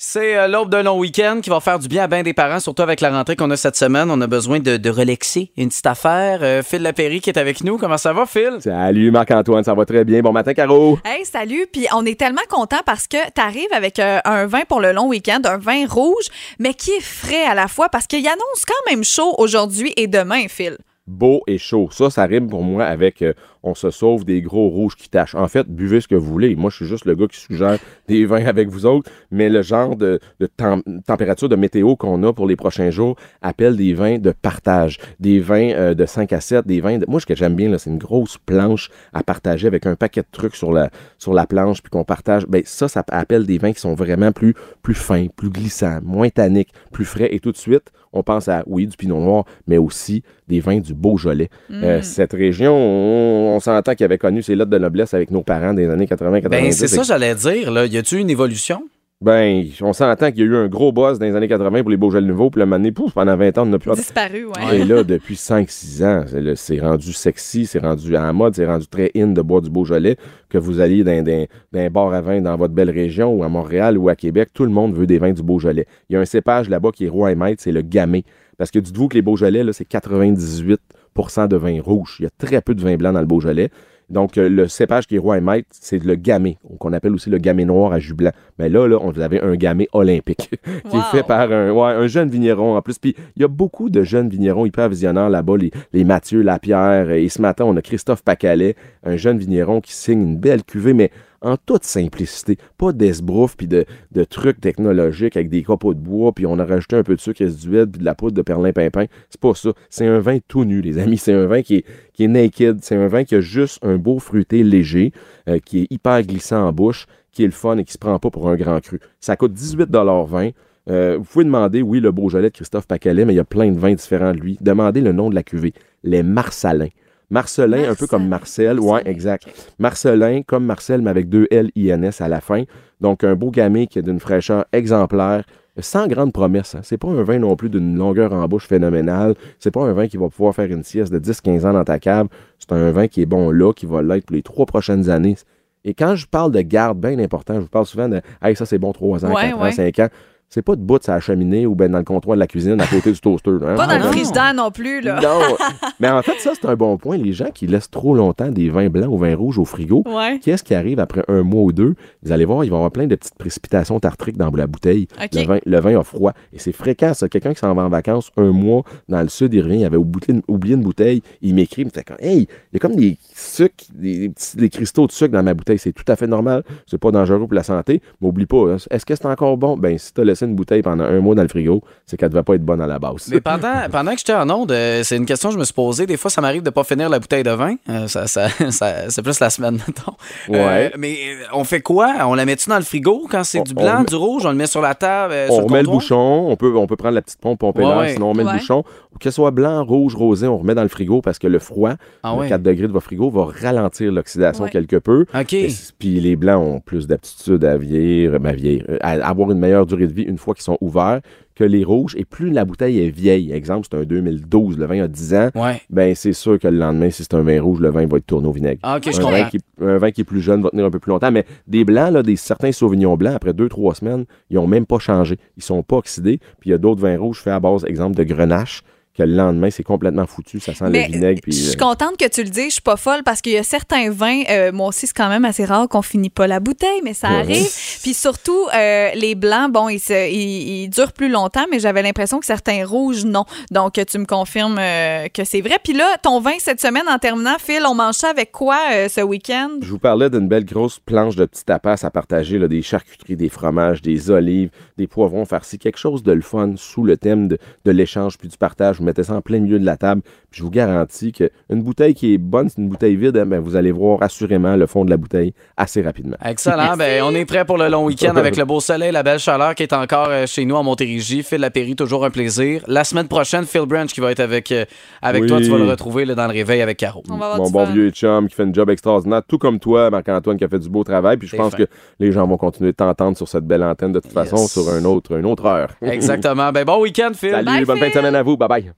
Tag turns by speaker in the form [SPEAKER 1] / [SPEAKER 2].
[SPEAKER 1] C'est euh, l'aube d'un long week-end qui va faire du bien à bien des parents, surtout avec la rentrée qu'on a cette semaine. On a besoin de, de relaxer une petite affaire. Euh, Phil Lapéry qui est avec nous. Comment ça va, Phil?
[SPEAKER 2] Salut Marc-Antoine, ça va très bien. Bon matin, Caro.
[SPEAKER 3] Hey, salut. Puis on est tellement content parce que tu arrives avec euh, un vin pour le long week-end, un vin rouge, mais qui est frais à la fois parce qu'il annonce quand même chaud aujourd'hui et demain, Phil.
[SPEAKER 2] Beau et chaud. Ça, ça rime pour moi avec euh, on se sauve des gros rouges qui tâchent. En fait, buvez ce que vous voulez. Moi, je suis juste le gars qui suggère des vins avec vous autres, mais le genre de, de tem- température de météo qu'on a pour les prochains jours appelle des vins de partage, des vins euh, de 5 à 7, des vins de... Moi, ce que j'aime bien, c'est une grosse planche à partager avec un paquet de trucs sur la, sur la planche, puis qu'on partage. Ben, ça, ça appelle des vins qui sont vraiment plus, plus fins, plus glissants, moins tanniques, plus frais. Et tout de suite, on pense à, oui, du pinot noir, mais aussi des vins du Beaujolais. Euh, cette région, on, on s'entend qu'il avait connu ses lettres de noblesse avec nos parents des années 80-90.
[SPEAKER 1] Ben, c'est ça, j'allais dire. Là. Y a-tu une évolution?
[SPEAKER 2] Ben, on s'entend qu'il y a eu un gros buzz dans les années 80 pour les Beaujolais nouveaux, puis le moment donné, pouf, pendant 20 ans, on n'a plus...
[SPEAKER 3] Disparu, ouais.
[SPEAKER 2] Et là, depuis 5-6 ans, c'est rendu sexy, c'est rendu en mode, c'est rendu très in de boire du Beaujolais, que vous alliez dans, dans, dans un bar à vin dans votre belle région, ou à Montréal, ou à Québec, tout le monde veut des vins du Beaujolais. Il y a un cépage là-bas qui est roi et maître, c'est le gamay. Parce que dites-vous que les Beaujolais, là, c'est 98 de vin rouge. Il y a très peu de vin blanc dans le Beaujolais. Donc, euh, le cépage qui est roi et maître, c'est le gamay, qu'on appelle aussi le gamay noir à jus blanc. Mais là, là, on vous avez un gamay olympique qui
[SPEAKER 3] Wow.
[SPEAKER 2] est fait par un, ouais, un jeune vigneron en plus. Puis, il y a beaucoup de jeunes vignerons hyper visionnaires là-bas, les, les Mathieu Lapierre. Et ce matin, on a Christophe Pacalet, un jeune vigneron qui signe une belle cuvée, mais en toute simplicité. Pas d'esbrouf puis de, trucs technologiques avec des copeaux de bois, puis on a rajouté un peu de sucre résiduel puis de la poudre de perlin-pimpin. C'est pas ça. C'est un vin tout nu, les amis. C'est un vin qui est, naked. C'est un vin qui a juste un beau fruité léger, euh, qui est hyper glissant en bouche, qui est le fun et qui se prend pas pour un grand cru. Ça coûte 18,20 euh, vous pouvez demander, oui, le Beaujolais de Christophe Pacalet, mais il y a plein de vins différents de lui. Demandez le nom de la cuvée. Les Marcelins. Marcelin, un peu comme Marcel. Ouais, exact. Marcelin, comme Marcel, mais avec deux L-I-N-S à la fin. Donc, un beau gamay qui est d'une fraîcheur exemplaire, sans grande promesse. Hein. C'est pas un vin non plus d'une longueur en bouche phénoménale. C'est pas un vin qui va pouvoir faire une sieste de 10-15 ans dans ta cave. C'est un vin qui est bon là, qui va l'être pour les trois prochaines années. Et quand je parle de garde, bien important, je vous parle souvent de Hey, ça c'est bon 3 ans,
[SPEAKER 3] Ouais,
[SPEAKER 2] 4
[SPEAKER 3] ouais.
[SPEAKER 2] ans, 5 ans. C'est pas de bout sur la cheminée ou ben dans le comptoir de la cuisine à côté du toaster. hein.
[SPEAKER 3] Pas dans
[SPEAKER 1] non.
[SPEAKER 3] le frigidaire non plus, là.
[SPEAKER 2] Non. Mais en fait, ça, c'est un bon point. Les gens qui laissent trop longtemps des vins blancs ou vins rouges au frigo,
[SPEAKER 3] Ouais.
[SPEAKER 2] Qu'est-ce qui arrive après un mois ou deux? Vous allez voir, il va y avoir plein de petites précipitations tartriques dans la bouteille. Le, vin, le vin a froid. Et c'est fréquent, ça. Quelqu'un qui s'en va en vacances un mois dans le sud, il revient, il avait oublié une, bouteille, il m'écrit, il me fait comme, Hey, il y a comme des sucres, des, petits- des cristaux de sucre dans ma bouteille. C'est tout à fait normal. C'est pas dangereux pour la santé. Mais oublie pas, hein, est-ce que c'est encore bon? Ben, si tu une bouteille pendant un mois dans le frigo, c'est qu'elle devait pas être bonne à la base.
[SPEAKER 1] Mais pendant, pendant que j'étais en onde, euh, c'est une question que je me suis posée. Des fois, ça m'arrive de pas finir la bouteille de vin. Euh, ça, ça- ça- c'est plus la semaine, mettons.
[SPEAKER 2] Ouais.
[SPEAKER 1] Euh, mais euh, on fait quoi? On la met-tu dans le frigo quand c'est du blanc,
[SPEAKER 2] met-
[SPEAKER 1] du rouge? On le met sur la table, sur
[SPEAKER 2] on remet le bouchon, on peut, on peut prendre la petite pompe, pomper
[SPEAKER 1] Ouais, ouais.
[SPEAKER 2] sinon on met
[SPEAKER 3] Ouais.
[SPEAKER 2] le bouchon. Que ce soit blanc, rouge, rosé, on remet dans le frigo parce que le froid,
[SPEAKER 1] Ah
[SPEAKER 2] le
[SPEAKER 1] ouais.
[SPEAKER 2] 4 degrés de votre frigo, va ralentir l'oxydation
[SPEAKER 3] Ouais.
[SPEAKER 2] quelque peu.
[SPEAKER 1] OK.
[SPEAKER 2] Et c- Puis les blancs ont plus d'aptitude à vieillir, ben, vieillir, euh, à avoir une meilleure durée de vie une fois qu'ils sont ouverts que les rouges. Et plus la bouteille est vieille, exemple, c'est un 2012, le vin a 10 ans,
[SPEAKER 1] Ouais.
[SPEAKER 2] ben c'est sûr que le lendemain, si c'est un vin rouge, le vin va être tourné au vinaigre.
[SPEAKER 1] Ah, OK, je
[SPEAKER 2] un, vin
[SPEAKER 1] comprends.
[SPEAKER 2] qui, un vin qui est plus jeune va tenir un peu plus longtemps. Mais des blancs, là, des certains sauvignons blancs, après deux, trois semaines, ils n'ont même pas changé. Ils sont pas oxydés. Puis il y a d'autres vins rouges faits à base, exemple, de grenache, que le lendemain, c'est complètement foutu. Ça sent
[SPEAKER 3] Mais
[SPEAKER 2] le vinaigre. Puis,
[SPEAKER 3] je suis
[SPEAKER 2] euh,
[SPEAKER 3] contente que tu le dises, je suis pas folle parce qu'il y a certains vins, euh, moi aussi c'est quand même assez rare qu'on finit pas la bouteille, mais ça arrive. Puis surtout euh, les blancs, bon, ils, ils- ils durent plus longtemps, mais j'avais l'impression que certains rouges non. Donc tu me confirmes euh, que c'est vrai. Puis là, ton vin cette semaine en terminant, Phil, on mange ça avec quoi euh, ce week-end?
[SPEAKER 2] Je vous parlais d'une belle grosse planche de petits tapas à partager, là, des charcuteries, des fromages, des olives, des poivrons farcis, quelque chose de le fun sous le thème de, de l'échange puis du partage. Mettez ça en plein milieu de la table. Puis je vous garantis qu'une bouteille qui est bonne, c'est une bouteille vide, hein, ben, vous allez voir assurément le fond de la bouteille assez rapidement.
[SPEAKER 1] Excellent. Ben, on est prêt pour le long week-end avec le beau soleil, la belle chaleur qui est encore euh, chez nous en Montérégie. Phil Lapéry, toujours un plaisir. La semaine prochaine, Phil Branch qui va être avec, euh, avec
[SPEAKER 2] Oui.
[SPEAKER 1] toi. Tu vas le retrouver là, dans le réveil avec Caro.
[SPEAKER 3] On va avoir
[SPEAKER 2] Mon bon
[SPEAKER 3] fun.
[SPEAKER 2] vieux chum qui fait un job extraordinaire, tout comme toi, Marc-Antoine, qui a fait du beau travail. Puis je pense
[SPEAKER 1] fin.
[SPEAKER 2] que les gens vont continuer de t'entendre sur cette belle antenne de toute façon sur un autre, une autre heure.
[SPEAKER 1] Exactement. Ben, bon week-end, Phil.
[SPEAKER 2] Salut,
[SPEAKER 3] Bye,
[SPEAKER 2] bonne fin de semaine à vous. Bye bye.